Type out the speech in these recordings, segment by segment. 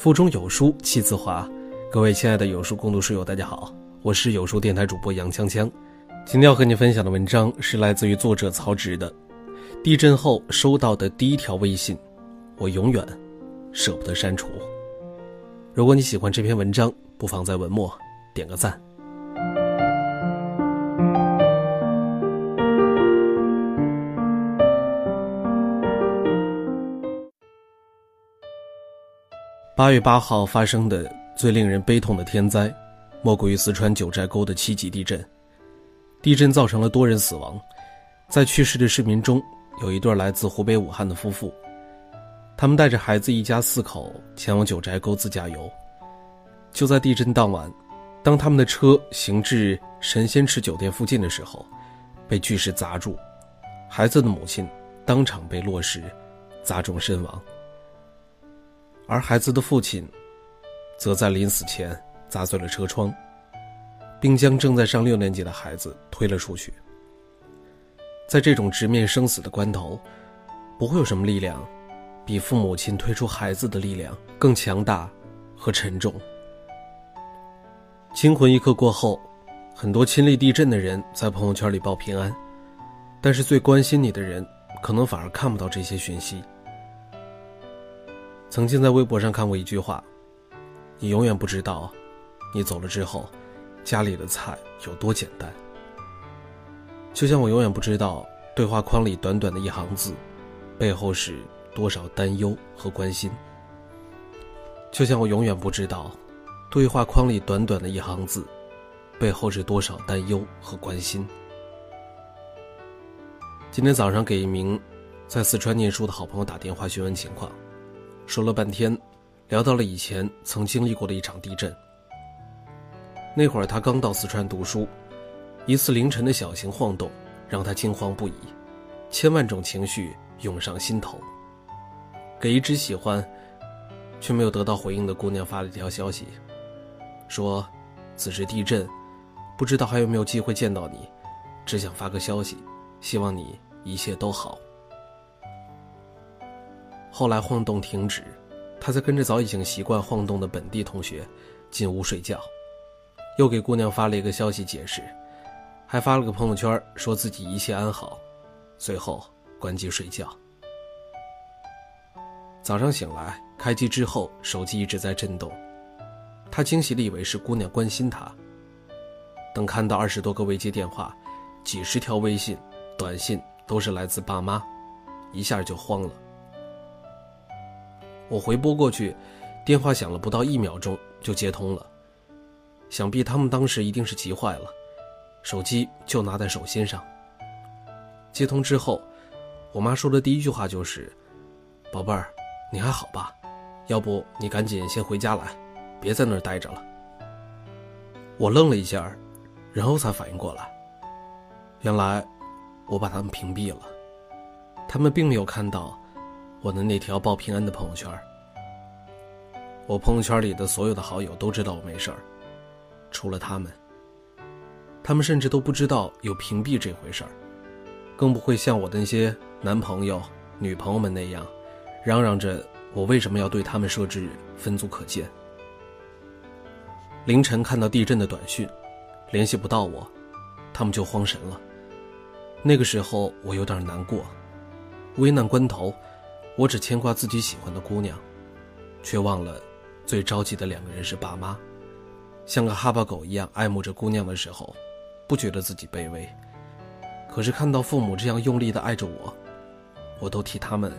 腹中有书气自华，各位亲爱的有书共读书友，大家好，我是有书电台主播杨锵锵。今天要和你分享的文章是来自于作者曹植的《地震后收到的第一条微信》，我永远舍不得删除。如果你喜欢这篇文章，不妨在文末点个赞。八月八号发生的最令人悲痛的天灾，莫过于四川九寨沟的七级地震。地震造成了多人死亡，在去世的市民中，有一对来自湖北武汉的夫妇，他们带着孩子一家四口前往九寨沟自驾游。就在地震当晚，当他们的车行至神仙池酒店附近的时候，被巨石砸住，孩子的母亲当场被落石砸中身亡。而孩子的父亲，则在临死前砸碎了车窗，并将正在上六年级的孩子推了出去。在这种直面生死的关头，不会有什么力量，比父母亲推出孩子的力量更强大和沉重。惊魂一刻过后，很多亲历地震的人在朋友圈里报平安，但是最关心你的人，可能反而看不到这些讯息。曾经在微博上看过一句话：“你永远不知道，你走了之后，家里的菜有多简单。”就像我永远不知道对话框里短短的一行字，背后是多少担忧和关心。就像我永远不知道，对话框里短短的一行字，背后是多少担忧和关心。今天早上给一名在四川念书的好朋友打电话询问情况。说了半天，聊到了以前曾经历过的一场地震。那会儿他刚到四川读书，一次凌晨的小型晃动让他惊慌不已，千万种情绪涌上心头。给一直喜欢却没有得到回应的姑娘发了一条消息，说：“此时地震，不知道还有没有机会见到你，只想发个消息，希望你一切都好。”后来晃动停止，他才跟着早已经习惯晃动的本地同学进屋睡觉，又给姑娘发了一个消息解释，还发了个朋友圈说自己一切安好，随后关机睡觉。早上醒来开机之后，手机一直在震动，他惊喜地以为是姑娘关心他。等看到二十多个未接电话，几十条微信、短信都是来自爸妈，一下就慌了。我回拨过去，电话响了不到一秒钟就接通了。想必他们当时一定是急坏了，手机就拿在手心上。接通之后，我妈说的第一句话就是：“宝贝儿，你还好吧？要不你赶紧先回家来，别在那儿待着了。”我愣了一下，然后才反应过来，原来我把他们屏蔽了，他们并没有看到。我的那条报平安的朋友圈，我朋友圈里的所有的好友都知道我没事儿，除了他们。他们甚至都不知道有屏蔽这回事儿，更不会像我的那些男朋友、女朋友们那样，嚷嚷着我为什么要对他们设置分组可见。凌晨看到地震的短讯，联系不到我，他们就慌神了。那个时候我有点难过，危难关头。我只牵挂自己喜欢的姑娘，却忘了最着急的两个人是爸妈。像个哈巴狗一样爱慕着姑娘的时候，不觉得自己卑微。可是看到父母这样用力的爱着我，我都替他们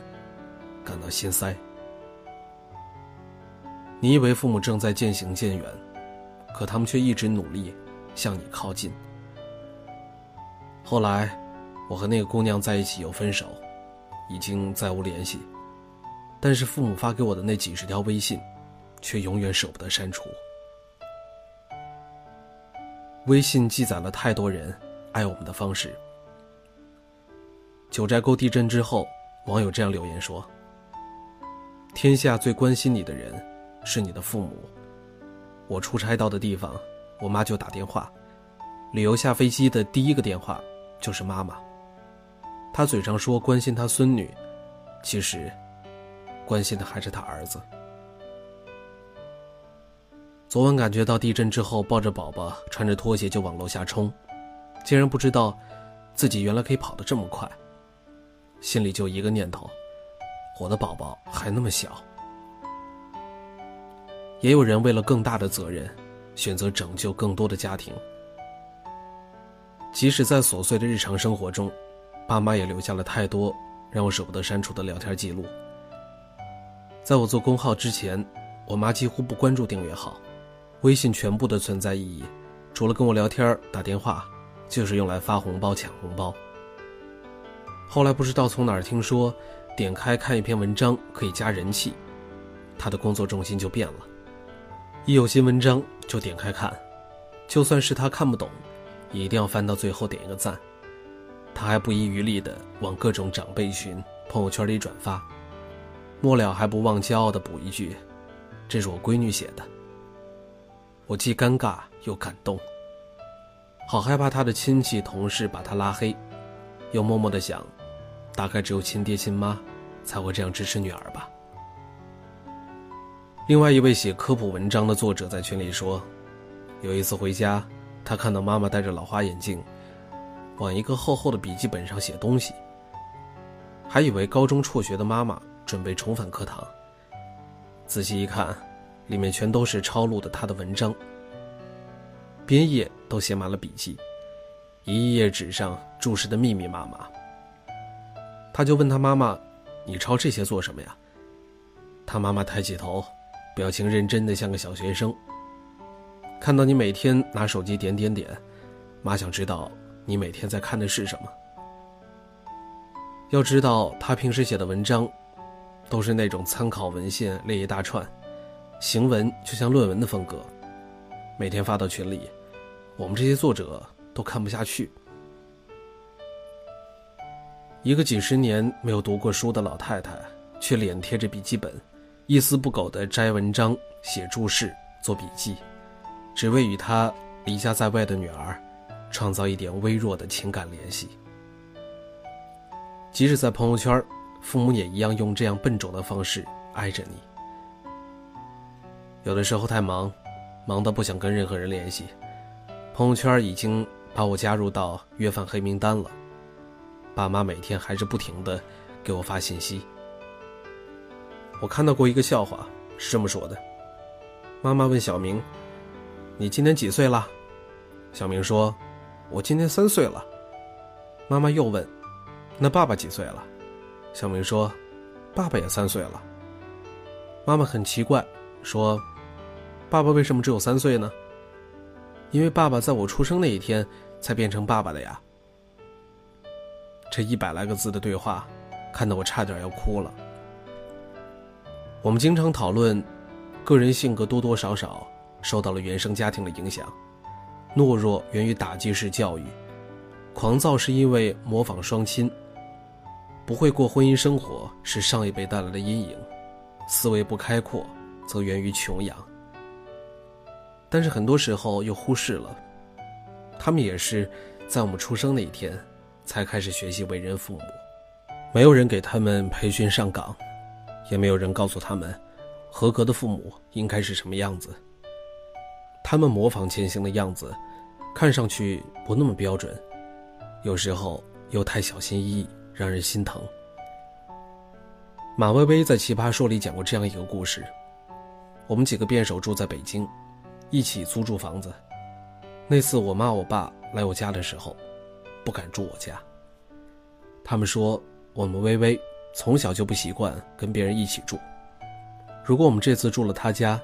感到心塞。你以为父母正在渐行渐远，可他们却一直努力向你靠近。后来，我和那个姑娘在一起又分手。已经再无联系，但是父母发给我的那几十条微信，却永远舍不得删除。微信记载了太多人爱我们的方式。九寨沟地震之后，网友这样留言说：“天下最关心你的人，是你的父母。我出差到的地方，我妈就打电话；旅游下飞机的第一个电话，就是妈妈。”他嘴上说关心他孙女，其实关心的还是他儿子。昨晚感觉到地震之后，抱着宝宝，穿着拖鞋就往楼下冲，竟然不知道自己原来可以跑得这么快。心里就一个念头：我的宝宝还那么小。也有人为了更大的责任，选择拯救更多的家庭。即使在琐碎的日常生活中，爸妈也留下了太多让我舍不得删除的聊天记录。在我做公号之前，我妈几乎不关注订阅号。微信全部的存在意义，除了跟我聊天、打电话，就是用来发红包、抢红包。后来不知道从哪儿听说，点开看一篇文章可以加人气，他的工作重心就变了。一有新文章就点开看，就算是他看不懂，也一定要翻到最后点一个赞。他还不遗余力地往各种长辈群、朋友圈里转发，末了还不忘骄傲地补一句：“这是我闺女写的。”我既尴尬又感动，好害怕他的亲戚同事把他拉黑，又默默的想，大概只有亲爹亲妈才会这样支持女儿吧。另外一位写科普文章的作者在群里说，有一次回家，他看到妈妈戴着老花眼镜，往一个厚厚的笔记本上写东西，还以为高中辍学的妈妈准备重返课堂，仔细一看。里面全都是抄录的他的文章，边页都写满了笔记，一页纸上注释的密密麻麻。他就问他妈妈：“你抄这些做什么呀？”他妈妈抬起头，表情认真的像个小学生。看到你每天拿手机点点点，妈想知道你每天在看的是什么。要知道，他平时写的文章，都是那种参考文献列一大串。行文就像论文的风格，每天发到群里，我们这些作者都看不下去。一个几十年没有读过书的老太太，却脸贴着笔记本，一丝不苟地摘文章、写注释、做笔记，只为与她离家在外的女儿创造一点微弱的情感联系。即使在朋友圈，父母也一样用这样笨拙的方式爱着你。有的时候太忙，忙到不想跟任何人联系，朋友圈已经把我加入到约饭黑名单了。爸妈每天还是不停的给我发信息。我看到过一个笑话，是这么说的：妈妈问小明：“你今年几岁了？”小明说：“我今年三岁了。”妈妈又问：“那爸爸几岁了？”小明说：“爸爸也三岁了。”妈妈很奇怪，说。爸爸为什么只有三岁呢？因为爸爸在我出生那一天才变成爸爸的呀。这一百来个字的对话，看得我差点要哭了。我们经常讨论，个人性格多多少少受到了原生家庭的影响，懦弱源于打击式教育，狂躁是因为模仿双亲，不会过婚姻生活是上一辈带来的阴影，思维不开阔则源于穷养。但是很多时候又忽视了，他们也是在我们出生那一天才开始学习为人父母，没有人给他们培训上岗，也没有人告诉他们，合格的父母应该是什么样子。他们模仿前行的样子，看上去不那么标准，有时候又太小心翼翼，让人心疼。马薇薇在《奇葩说》里讲过这样一个故事：我们几个辩手住在北京。一起租住房子。那次我妈我爸来我家的时候，不敢住我家。他们说我们微微从小就不习惯跟别人一起住。如果我们这次住了他家，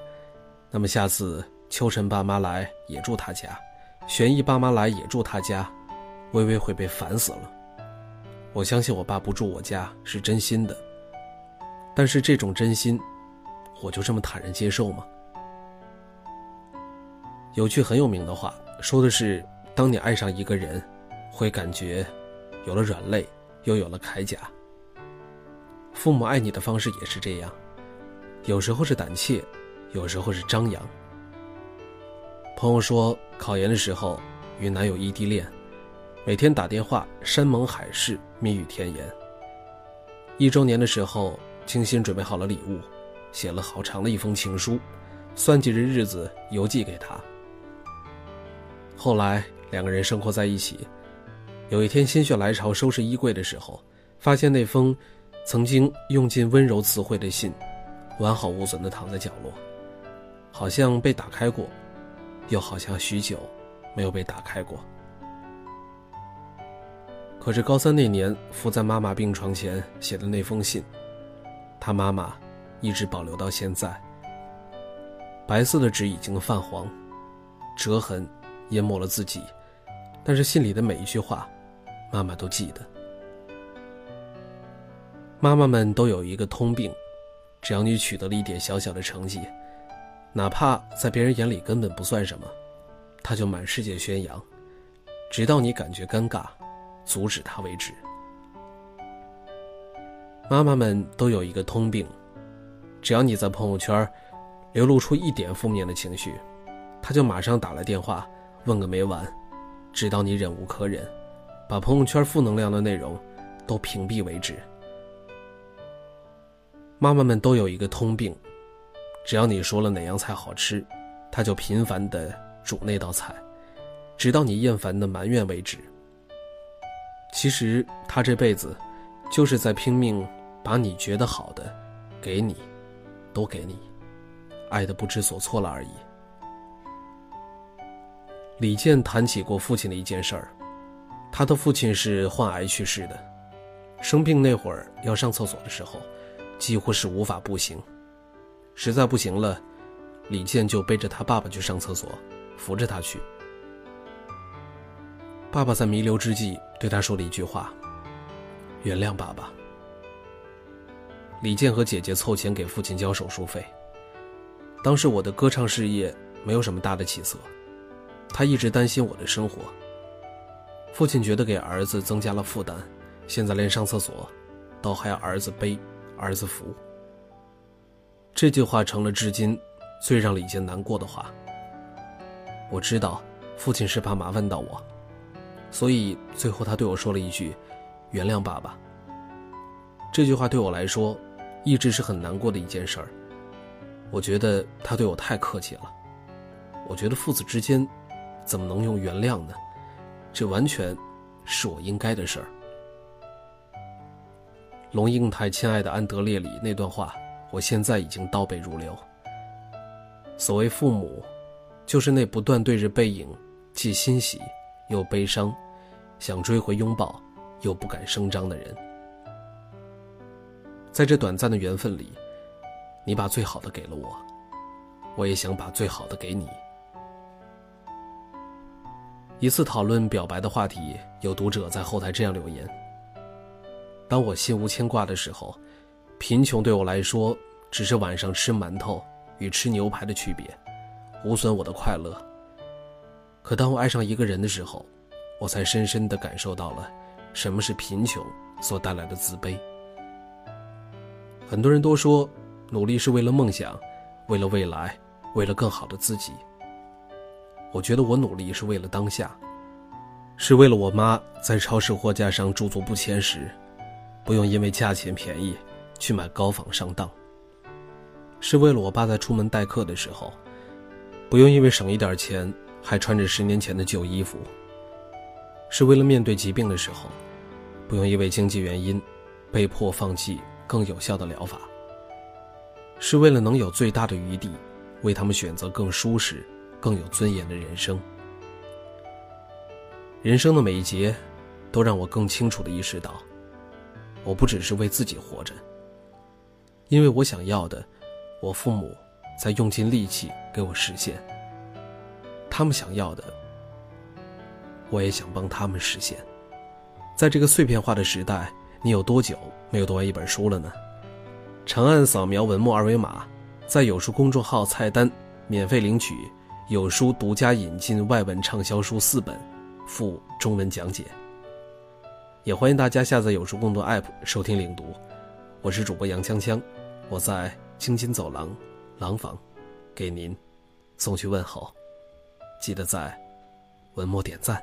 那么下次秋晨爸妈来也住他家，玄毅爸妈来也住他家，微微会被烦死了。我相信我爸不住我家是真心的，但是这种真心，我就这么坦然接受吗？有句很有名的话，说的是：当你爱上一个人，会感觉有了软肋，又有了铠甲。父母爱你的方式也是这样，有时候是胆怯，有时候是张扬。朋友说，考研的时候与男友异地恋，每天打电话，山盟海誓，蜜语甜言。一周年的时候，精心准备好了礼物，写了好长的一封情书，算计着日子邮寄给他。后来两个人生活在一起，有一天心血来潮收拾衣柜的时候，发现那封曾经用尽温柔词汇的信，完好无损的躺在角落，好像被打开过，又好像许久没有被打开过。可是高三那年，伏在妈妈病床前写的那封信，他妈妈一直保留到现在。白色的纸已经泛黄，折痕淹没了自己，但是信里的每一句话，妈妈都记得。妈妈们都有一个通病，只要你取得了一点小小的成绩，哪怕在别人眼里根本不算什么，他就满世界宣扬，直到你感觉尴尬。阻止他为止。妈妈们都有一个通病，只要你在朋友圈流露出一点负面的情绪，他就马上打来电话问个没完，直到你忍无可忍，把朋友圈负能量的内容都屏蔽为止。妈妈们都有一个通病，只要你说了哪样菜好吃，他就频繁的煮那道菜，直到你厌烦的埋怨为止。其实他这辈子，就是在拼命把你觉得好的，给你，都给你，爱的不知所措了而已。李健谈起过父亲的一件事儿，他的父亲是患癌去世的，生病那会儿要上厕所的时候，几乎是无法步行，实在不行了，李健就背着他爸爸去上厕所，扶着他去。爸爸在弥留之际对他说了一句话：“原谅爸爸。”李健和姐姐凑钱给父亲交手术费。当时我的歌唱事业没有什么大的起色，他一直担心我的生活。父亲觉得给儿子增加了负担，现在连上厕所都还要儿子背、儿子扶。这句话成了至今最让李健难过的话。我知道，父亲是怕麻烦到我。所以最后，他对我说了一句：“原谅爸爸。”这句话对我来说，一直是很难过的一件事儿。我觉得他对我太客气了。我觉得父子之间，怎么能用原谅呢？这完全是我应该的事儿。龙应台《亲爱的安德烈》里那段话，我现在已经倒背如流。所谓父母，就是那不断对着背影，既欣喜。又悲伤，想追回拥抱，又不敢声张的人，在这短暂的缘分里，你把最好的给了我，我也想把最好的给你。一次讨论表白的话题，有读者在后台这样留言：“当我心无牵挂的时候，贫穷对我来说只是晚上吃馒头与吃牛排的区别，无损我的快乐。”可当我爱上一个人的时候，我才深深地感受到了什么是贫穷所带来的自卑。很多人都说，努力是为了梦想，为了未来，为了更好的自己。我觉得我努力是为了当下，是为了我妈在超市货架上驻足不前时，不用因为价钱便宜去买高仿上当；是为了我爸在出门代课的时候，不用因为省一点钱。还穿着十年前的旧衣服，是为了面对疾病的时候，不用因为经济原因，被迫放弃更有效的疗法。是为了能有最大的余地，为他们选择更舒适、更有尊严的人生。人生的每一节，都让我更清楚的意识到，我不只是为自己活着，因为我想要的，我父母在用尽力气给我实现。他们想要的，我也想帮他们实现。在这个碎片化的时代，你有多久没有读完一本书了呢？长按扫描文末二维码，在有书公众号菜单免费领取有书独家引进外文畅销书四本，附中文讲解。也欢迎大家下载有书共读 App 收听领读。我是主播杨锵锵，我在京津走廊廊坊，给您送去问候。记得在文末点赞。